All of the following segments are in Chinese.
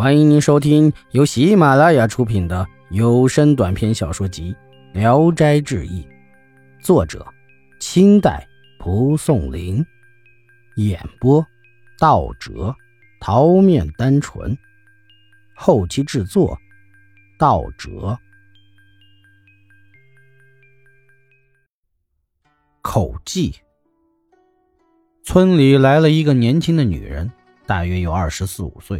欢迎您收听由喜马拉雅出品的有声短篇小说集《聊斋志异》，作者：清代蒲松龄，演播：道哲、桃面单纯，后期制作：道哲。口技。村里来了一个年轻的女人，大约有二十四五岁。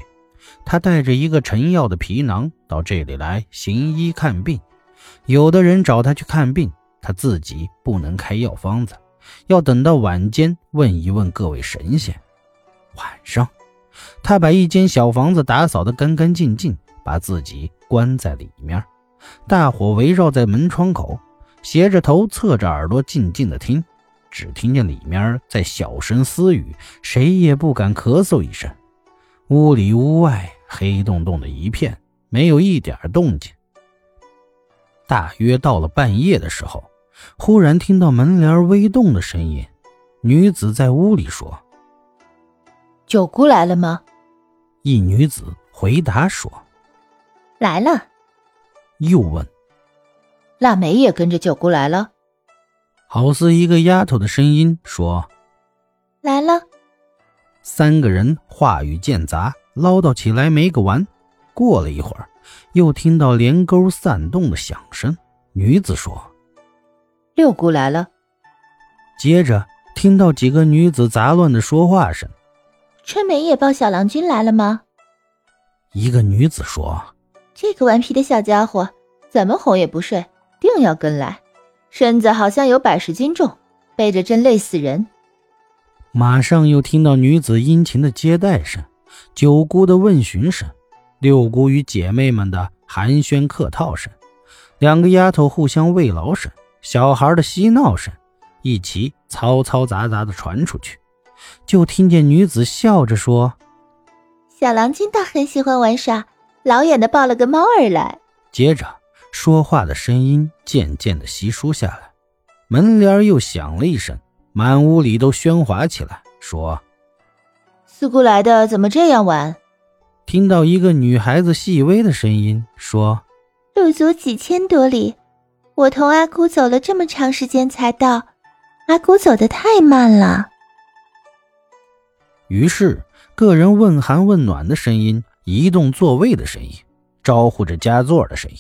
他带着一个陈药的皮囊到这里来行医看病，有的人找他去看病，他自己不能开药方子，要等到晚间问一问各位神仙。晚上，他把一间小房子打扫得干干净净，把自己关在里面，大伙围绕在门窗口，斜着头，侧着耳朵，静静的听，只听见里面在小声私语，谁也不敢咳嗽一声。屋里屋外黑洞洞的一片，没有一点动静。大约到了半夜的时候，忽然听到门帘微动的声音，女子在屋里说：“九姑来了吗？”一女子回答说：“来了。”又问：“腊梅也跟着九姑来了？”好似一个丫头的声音说：“来了。”三个人话语间杂，唠叨起来没个完。过了一会儿，又听到连钩散动的响声。女子说：“六姑来了。”接着听到几个女子杂乱的说话声。春梅也抱小郎君来了吗？一个女子说：“这个顽皮的小家伙，怎么哄也不睡，定要跟来。身子好像有百十斤重，背着真累死人。”马上又听到女子殷勤的接待声，九姑的问询声，六姑与姐妹们的寒暄客套声，两个丫头互相慰劳声，小孩的嬉闹声，一齐嘈嘈杂杂的传出去。就听见女子笑着说：“小郎君倒很喜欢玩耍，老远的抱了个猫儿来。”接着说话的声音渐渐的稀疏下来，门帘又响了一声。满屋里都喧哗起来，说：“四姑来的怎么这样晚？”听到一个女孩子细微的声音说：“路足几千多里，我同阿姑走了这么长时间才到，阿姑走的太慢了。”于是，个人问寒问暖的声音，移动座位的声音，招呼着加座的声音，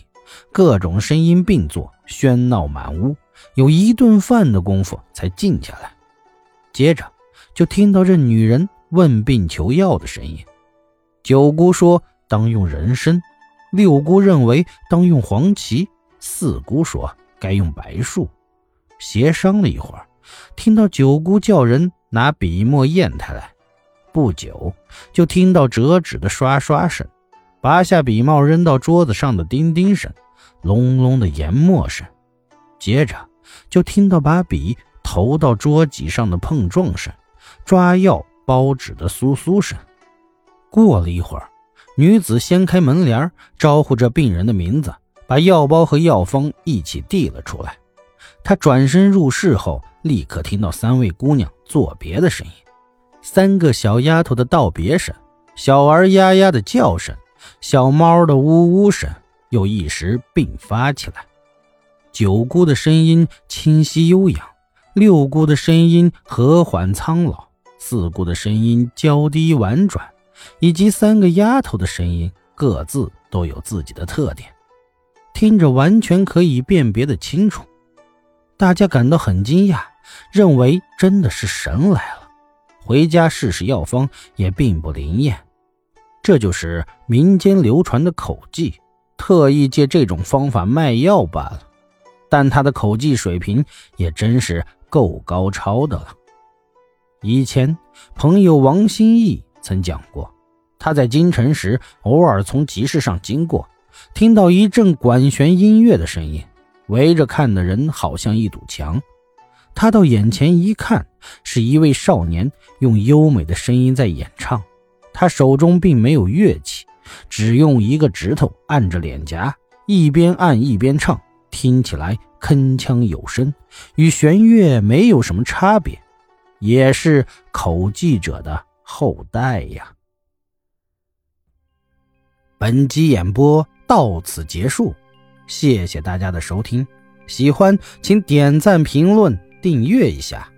各种声音并作，喧闹满屋。有一顿饭的功夫才静下来，接着就听到这女人问病求药的声音。九姑说当用人参，六姑认为当用黄芪，四姑说该用白术。协商了一会儿，听到九姑叫人拿笔墨砚台来，不久就听到折纸的刷刷声，拔下笔帽扔到桌子上的叮叮声，隆隆的研墨声，接着。就听到把笔投到桌几上的碰撞声，抓药包纸的簌簌声。过了一会儿，女子掀开门帘，招呼着病人的名字，把药包和药方一起递了出来。她转身入室后，立刻听到三位姑娘作别的声音，三个小丫头的道别声，小儿丫丫的叫声，小猫的呜呜声，又一时并发起来。九姑的声音清晰悠扬，六姑的声音和缓苍老，四姑的声音娇低婉转，以及三个丫头的声音各自都有自己的特点，听着完全可以辨别的清楚。大家感到很惊讶，认为真的是神来了。回家试试药方也并不灵验，这就是民间流传的口技，特意借这种方法卖药罢了。但他的口技水平也真是够高超的了。以前朋友王新义曾讲过，他在京城时偶尔从集市上经过，听到一阵管弦音乐的声音，围着看的人好像一堵墙。他到眼前一看，是一位少年用优美的声音在演唱，他手中并没有乐器，只用一个指头按着脸颊，一边按一边唱。听起来铿锵有声，与弦乐没有什么差别，也是口技者的后代呀。本集演播到此结束，谢谢大家的收听。喜欢请点赞、评论、订阅一下。